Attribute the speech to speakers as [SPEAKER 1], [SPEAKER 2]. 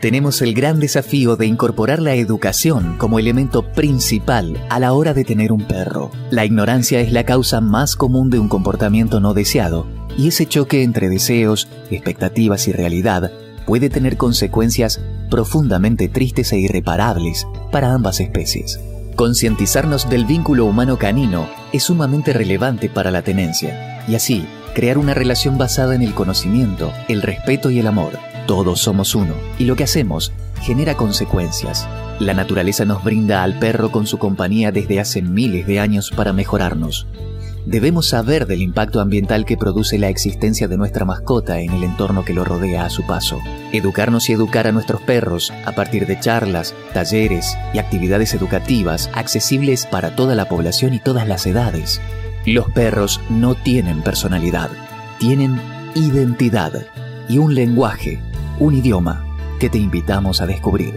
[SPEAKER 1] tenemos el gran desafío de incorporar la educación como elemento principal a la hora de tener un perro. La ignorancia es la causa más común de un comportamiento no deseado, y ese choque entre deseos, expectativas y realidad puede tener consecuencias profundamente tristes e irreparables para ambas especies. Concientizarnos del vínculo humano-canino es sumamente relevante para la tenencia, y así crear una relación basada en el conocimiento, el respeto y el amor. Todos somos uno, y lo que hacemos genera consecuencias. La naturaleza nos brinda al perro con su compañía desde hace miles de años para mejorarnos. Debemos saber del impacto ambiental que produce la existencia de nuestra mascota en el entorno que lo rodea a su paso. Educarnos y educar a nuestros perros a partir de charlas, talleres y actividades educativas accesibles para toda la población y todas las edades. Los perros no tienen personalidad, tienen identidad y un lenguaje, un idioma que te invitamos a descubrir.